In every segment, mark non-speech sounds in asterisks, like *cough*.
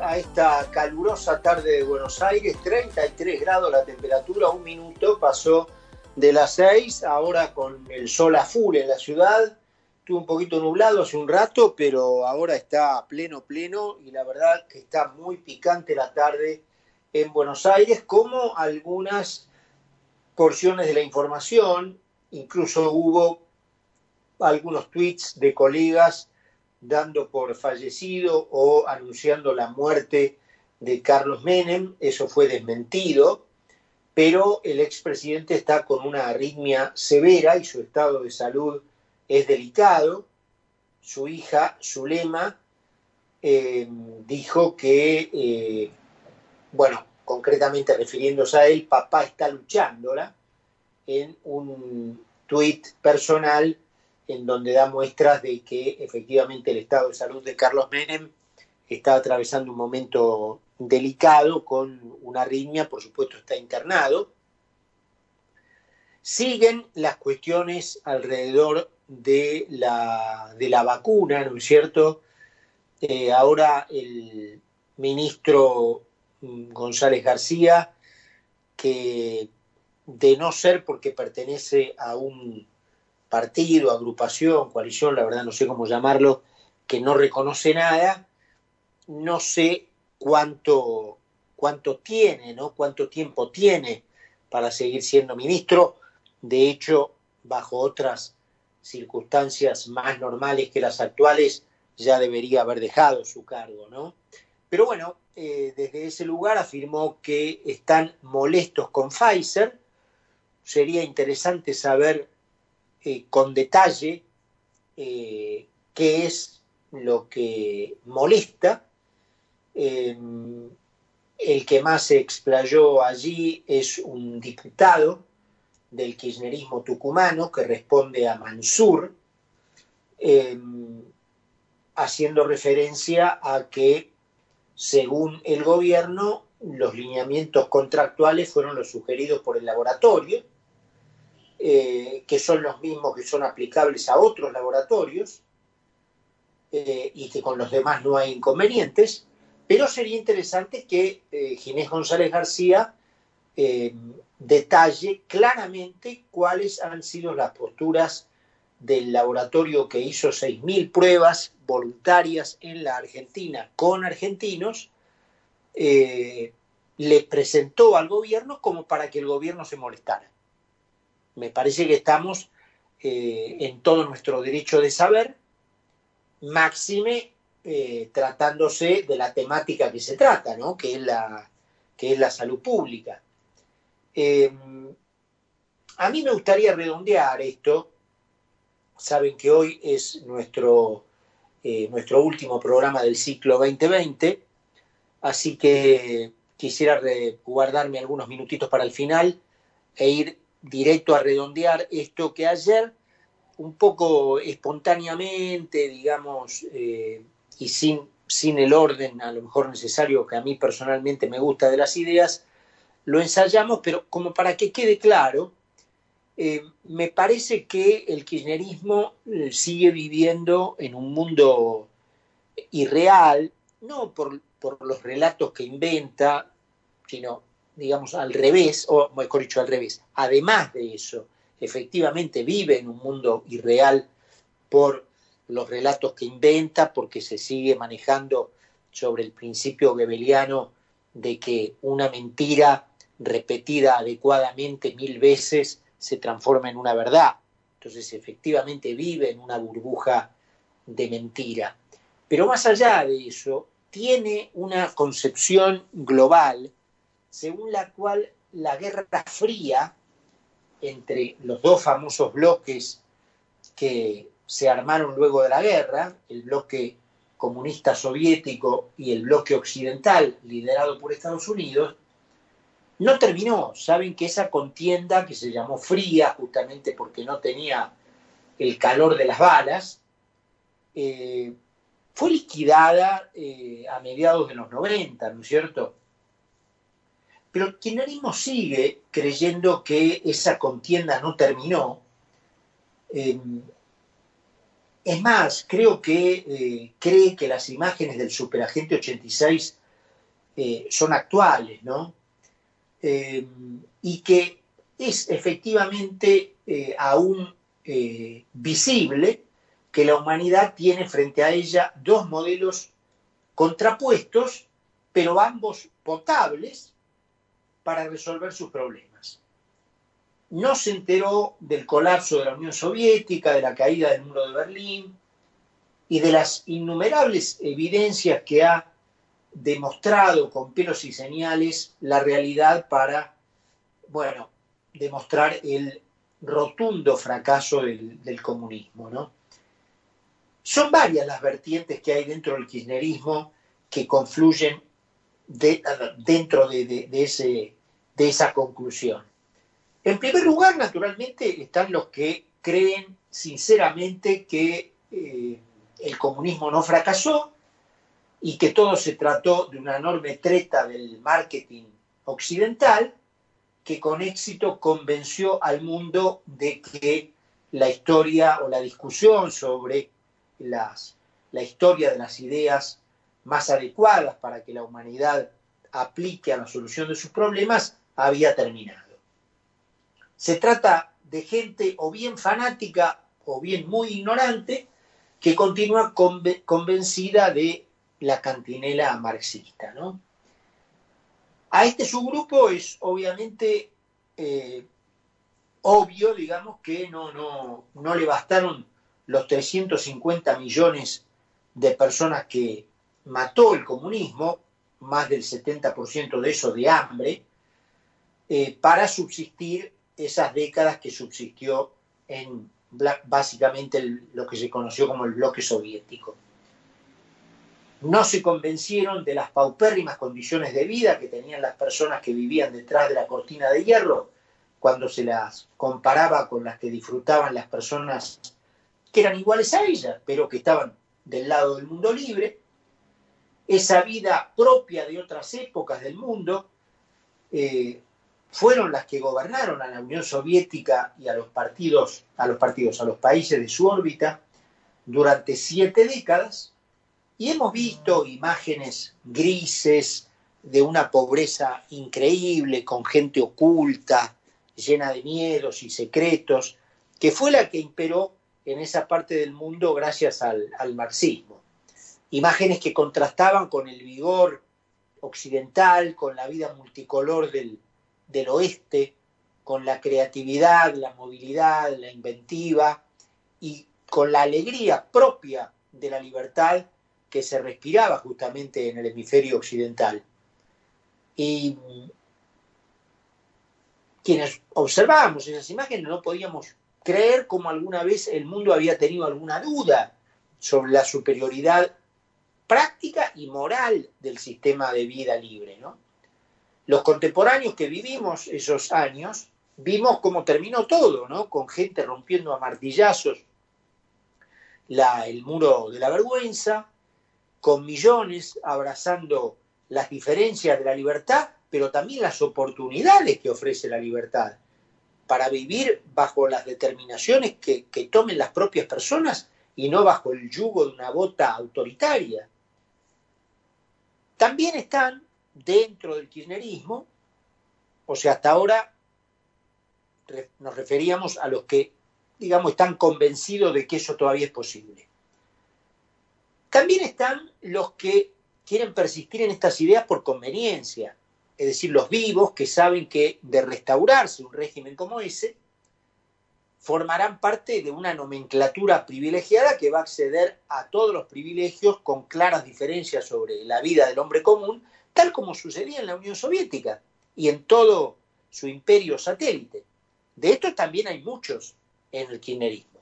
a esta calurosa tarde de Buenos Aires, 33 grados la temperatura, un minuto pasó de las 6, ahora con el sol a full en la ciudad, estuvo un poquito nublado hace un rato, pero ahora está pleno, pleno y la verdad que está muy picante la tarde en Buenos Aires, como algunas porciones de la información, incluso hubo algunos tweets de colegas dando por fallecido o anunciando la muerte de Carlos Menem, eso fue desmentido, pero el expresidente está con una arritmia severa y su estado de salud es delicado. Su hija, Zulema, eh, dijo que, eh, bueno, concretamente refiriéndose a él, papá está luchándola en un tuit personal en donde da muestras de que efectivamente el estado de salud de Carlos Menem está atravesando un momento delicado con una arritmia, por supuesto está internado. Siguen las cuestiones alrededor de la, de la vacuna, ¿no es cierto? Eh, ahora el ministro mm, González García, que de no ser porque pertenece a un partido, agrupación, coalición, la verdad no sé cómo llamarlo, que no reconoce nada, no sé cuánto, cuánto tiene, ¿no? Cuánto tiempo tiene para seguir siendo ministro. De hecho, bajo otras circunstancias más normales que las actuales, ya debería haber dejado su cargo, ¿no? Pero bueno, eh, desde ese lugar afirmó que están molestos con Pfizer. Sería interesante saber eh, con detalle eh, qué es lo que molesta. Em, el que más se explayó allí es un diputado del kirchnerismo tucumano que responde a Mansur, em, haciendo referencia a que, según el gobierno, los lineamientos contractuales fueron los sugeridos por el laboratorio eh, que son los mismos que son aplicables a otros laboratorios eh, y que con los demás no hay inconvenientes, pero sería interesante que eh, Ginés González García detalle claramente cuáles han sido las posturas del laboratorio que hizo 6.000 pruebas voluntarias en la Argentina con argentinos, le presentó al gobierno como para que el gobierno se molestara. Me parece que estamos eh, en todo nuestro derecho de saber, máxime eh, tratándose de la temática que se trata, ¿no? que, es la, que es la salud pública. Em, a mí me gustaría redondear esto. Saben que hoy es nuestro, eh, nuestro último programa del ciclo 2020, así que quisiera guardarme algunos minutitos para el final e ir directo a redondear esto que ayer, un poco espontáneamente, digamos, eh, y sin, sin el orden a lo mejor necesario que a mí personalmente me gusta de las ideas, lo ensayamos, pero como para que quede claro, eh, me parece que el kirchnerismo eh, sigue viviendo en un mundo irreal, no por, por los relatos que inventa, sino digamos, al revés, o mejor dicho, al revés. Además de eso, efectivamente vive en un mundo irreal por los relatos que inventa, porque se sigue manejando sobre el principio gebeliano de que una mentira repetida adecuadamente mil veces se transforma en una verdad. Entonces, efectivamente vive en una burbuja de mentira. Pero más allá de eso, tiene una concepción global según la cual la Guerra Fría entre los dos famosos bloques que se armaron luego de la guerra, el bloque comunista soviético y el bloque occidental liderado por Estados Unidos, no terminó. Saben que esa contienda, que se llamó fría justamente porque no tenía el calor de las balas, eh, fue liquidada eh, a mediados de los 90, ¿no es cierto? Pero el kirchnerismo sigue creyendo que esa contienda no terminó. Em, es más, creo que eh, cree que las imágenes del superagente 86 eh, son actuales, ¿no? Eh, y que es efectivamente aún visible que la humanidad tiene frente a ella dos modelos contrapuestos, pero ambos potables para resolver sus problemas. No se enteró del colapso de la Unión Soviética, de la caída del muro de Berlín y de las innumerables evidencias que ha demostrado con pelos y señales la realidad para, bueno, demostrar el rotundo fracaso del, del comunismo, ¿no? Son varias las vertientes que hay dentro del kirchnerismo que confluyen dentro de, ese, de esa conclusión. En primer lugar, naturalmente, están los que creen sinceramente que eh, el comunismo no fracasó y que todo se trató de una enorme treta del marketing occidental que con éxito convenció al mundo de que la historia o la discusión sobre las, la historia de las ideas más adecuadas para que la humanidad aplique a la solución de sus problemas había terminado. Se trata de gente o bien fanática o bien muy ignorante que continúa convencida de la cantinela marxista. ¿no? A este subgrupo es obviamente eh, obvio, digamos, que no, no, no le bastaron los 350 millones de personas que mató el comunismo, más del 70% de eso de hambre, eh, para subsistir esas décadas que subsistió en básicamente lo que se conoció como el bloque soviético. No se convencieron de las paupérrimas condiciones de vida que tenían las personas que vivían detrás de la cortina de hierro cuando se las comparaba con las que disfrutaban las personas que eran iguales a ella, pero que estaban del lado del mundo libre, esa vida propia de otras épocas del mundo, eh, fueron las que gobernaron a la Unión Soviética y a los partidos, a los partidos, a los países de su órbita durante siete décadas, y hemos visto imágenes grises de una pobreza increíble, con gente oculta, llena de miedos y secretos, que fue la que imperó en esa parte del mundo gracias al, marxismo. Imágenes que contrastaban con el vigor occidental, con la vida multicolor del, oeste, con la creatividad, la movilidad, la inventiva y con la alegría propia de la libertad que se respiraba justamente en el hemisferio occidental. Y quienes observábamos esas imágenes no podíamos creer como alguna vez el mundo había tenido alguna duda sobre la superioridad práctica y moral del sistema de vida libre. ¿no? Los contemporáneos que vivimos esos años, vimos cómo terminó todo, ¿no? con gente rompiendo a martillazos la, el muro de la vergüenza, con millones abrazando las diferencias de la libertad, pero también las oportunidades que ofrece la libertad para vivir bajo las determinaciones que, tomen las propias personas y no bajo el yugo de una bota autoritaria. También están dentro del kirchnerismo, o sea, hasta ahora nos referíamos a los que, digamos, están convencidos de que eso todavía es posible. También están los que quieren persistir en estas ideas por conveniencia, es decir, los vivos que saben que de restaurarse un régimen como ese, formarán parte de una nomenclatura privilegiada que va a acceder a todos los privilegios con claras diferencias sobre la vida del hombre común, tal como sucedía en la Unión Soviética y en todo su imperio satélite. De estos también hay muchos en el kirchnerismo.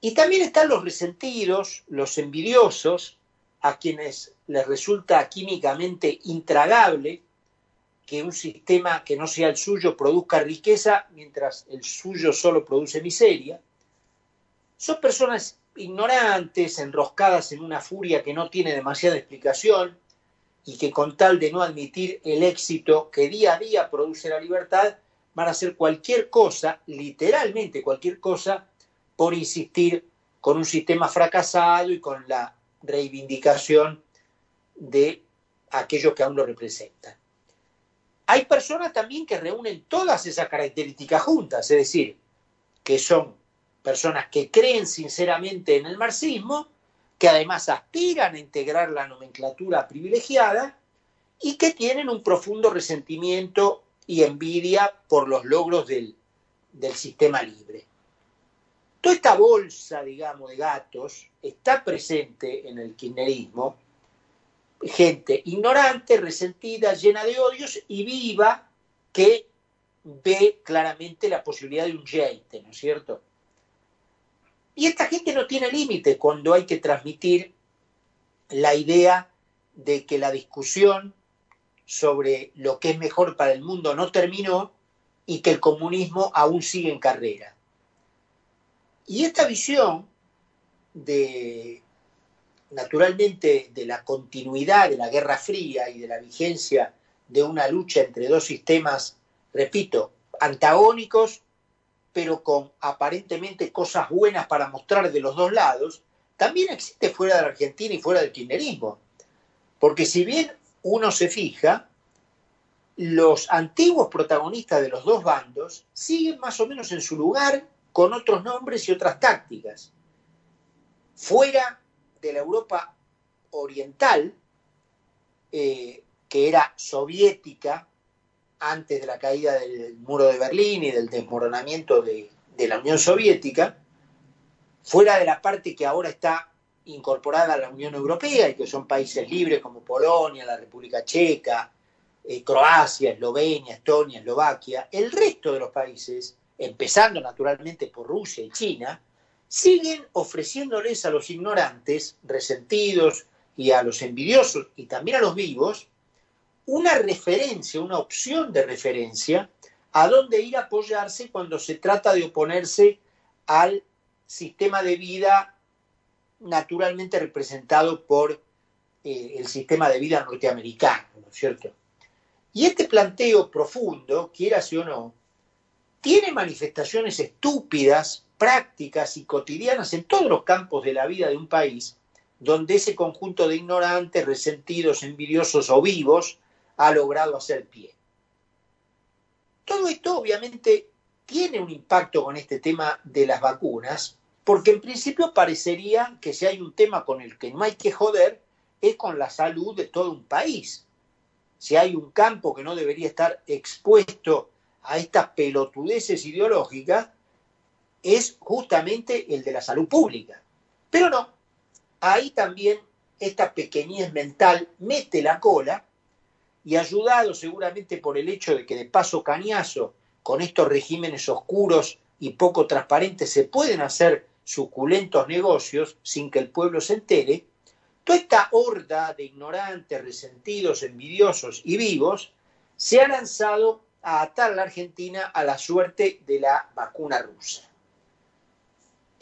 Y también están los resentidos, los envidiosos, a quienes les resulta químicamente intragable que un sistema que no sea el suyo produzca riqueza mientras el suyo solo produce miseria. Son personas ignorantes, enroscadas en una furia que no tiene demasiada explicación y que con tal de no admitir el éxito que día a día produce la libertad, van a hacer cualquier cosa, literalmente cualquier cosa, por insistir con un sistema fracasado y con la reivindicación de aquellos que aún lo representan. Hay personas también que reúnen todas esas características juntas, es decir, que son personas que creen sinceramente en el marxismo, que además aspiran a integrar la nomenclatura privilegiada y que tienen un profundo resentimiento y envidia por los logros del, del sistema libre. Toda esta bolsa, digamos, de gatos está presente en el kirchnerismo, gente ignorante, resentida, llena de odios y viva que ve claramente la posibilidad de un jeite, ¿no es cierto? Y esta gente no tiene límite cuando hay que transmitir la idea de que la discusión sobre lo que es mejor para el mundo no terminó y que el comunismo aún sigue en carrera. Y esta visión de, naturalmente, de la continuidad de la Guerra Fría y de la vigencia de una lucha entre dos sistemas, repito, antagónicos, pero con aparentemente cosas buenas para mostrar de los dos lados, también existe fuera de la Argentina y fuera del kirchnerismo. Porque si bien uno se fija, los antiguos protagonistas de los dos bandos siguen más o menos en su lugar con otros nombres y otras tácticas. Fuera de la Europa oriental, eh, que era soviética antes de la caída del muro de Berlín y del desmoronamiento de, la Unión Soviética, fuera de la parte que ahora está incorporada a la Unión Europea y que son países libres como Polonia, la República Checa, eh, Croacia, Eslovenia, Estonia, Eslovaquia, el resto de los países, empezando naturalmente por Rusia y China, siguen ofreciéndoles a los ignorantes, resentidos y a los envidiosos y también a los vivos, una referencia, una opción de referencia a dónde ir a apoyarse cuando se trata de oponerse al sistema de vida naturalmente representado por eh, el sistema de vida norteamericano, ¿no es cierto? Y este planteo profundo, quieras o no, tiene manifestaciones estúpidas, prácticas y cotidianas en todos los campos de la vida de un país, donde ese conjunto de ignorantes, resentidos, envidiosos o vivos ha logrado hacer pie. Todo esto obviamente tiene un impacto con este tema de las vacunas, porque en principio parecería que si hay un tema con el que no hay que joder, es con la salud de todo un país si hay un campo que no debería estar expuesto a estas pelotudeces ideológicas, es justamente el de la salud pública. Pero no, ahí también esta pequeñez mental mete la cola y ayudado seguramente por el hecho de que de paso cañazo con estos regímenes oscuros y poco transparentes se pueden hacer suculentos negocios sin que el pueblo se entere, Toda esta horda de ignorantes, resentidos, envidiosos y vivos se ha lanzado a atar a la Argentina a la suerte de la vacuna rusa.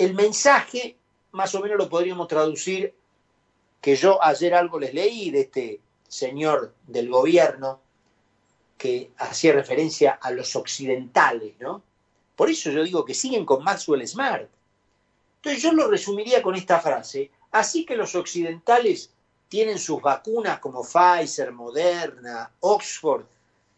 El mensaje, más o menos lo podríamos traducir, que yo ayer algo les leí de este señor del gobierno que hacía referencia a los occidentales, ¿no? Por eso yo digo que siguen con Maxwell Smart. Entonces yo lo resumiría con esta frase, Así que los occidentales tienen sus vacunas como Pfizer, Moderna, Oxford,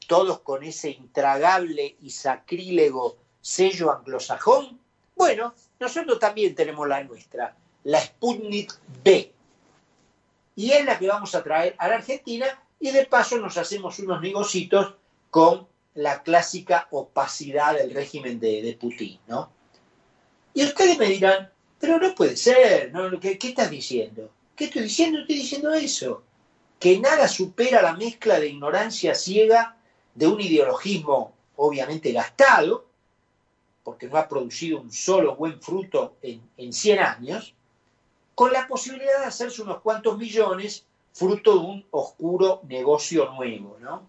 todos con ese intragable y sacrílego sello anglosajón. Bueno, nosotros también tenemos la nuestra, la Sputnik B. Y es la que vamos a traer a la Argentina y de paso nos hacemos unos negocitos con la clásica opacidad del régimen de, Putin, ¿no? Y ustedes me dirán, pero no puede ser, ¿no? ¿Qué, estás diciendo? ¿Qué estoy diciendo? Estoy diciendo eso. Que nada supera la mezcla de ignorancia ciega de un ideologismo obviamente gastado, porque no ha producido un solo buen fruto en, en 100 años, con la posibilidad de hacerse unos cuantos millones fruto de un oscuro negocio nuevo, ¿no?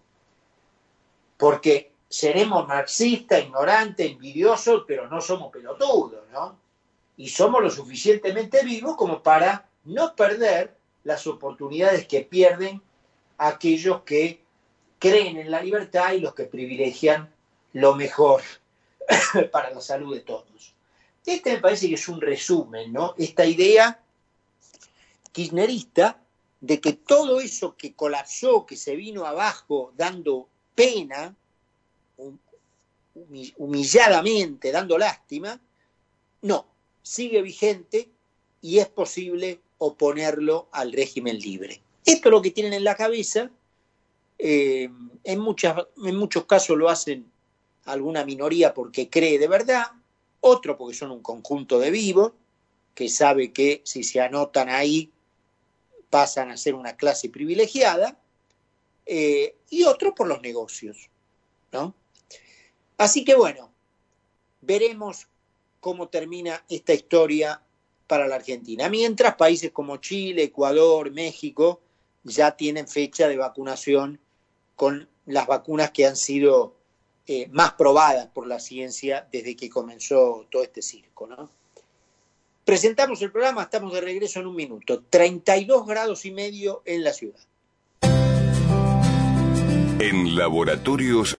Porque seremos marxistas, ignorantes, envidiosos, pero no somos pelotudos, ¿no? y somos lo suficientemente vivos como para no perder las oportunidades que pierden aquellos que creen en la libertad y los que privilegian lo mejor *coughs* para la salud de todos. Este me parece que es un resumen, ¿no? Esta idea kirchnerista de que todo eso que colapsó, que se vino abajo dando pena, humilladamente, dando lástima, no, sigue vigente y es posible oponerlo al régimen libre. Esto es lo que tienen en la cabeza. Eh, en, muchos casos lo hacen alguna minoría porque cree de verdad, otro porque son un conjunto de vivos que sabe que si se anotan ahí pasan a ser una clase privilegiada, eh, y otro por los negocios. ¿no? Así que bueno, veremos cómo termina esta historia para la Argentina. Mientras países como Chile, Ecuador, México ya tienen fecha de vacunación con las vacunas que han sido eh, más probadas por la ciencia desde que comenzó todo este circo. ¿no? Presentamos el programa, estamos de regreso en un minuto. 32 grados y medio en la ciudad. En laboratorios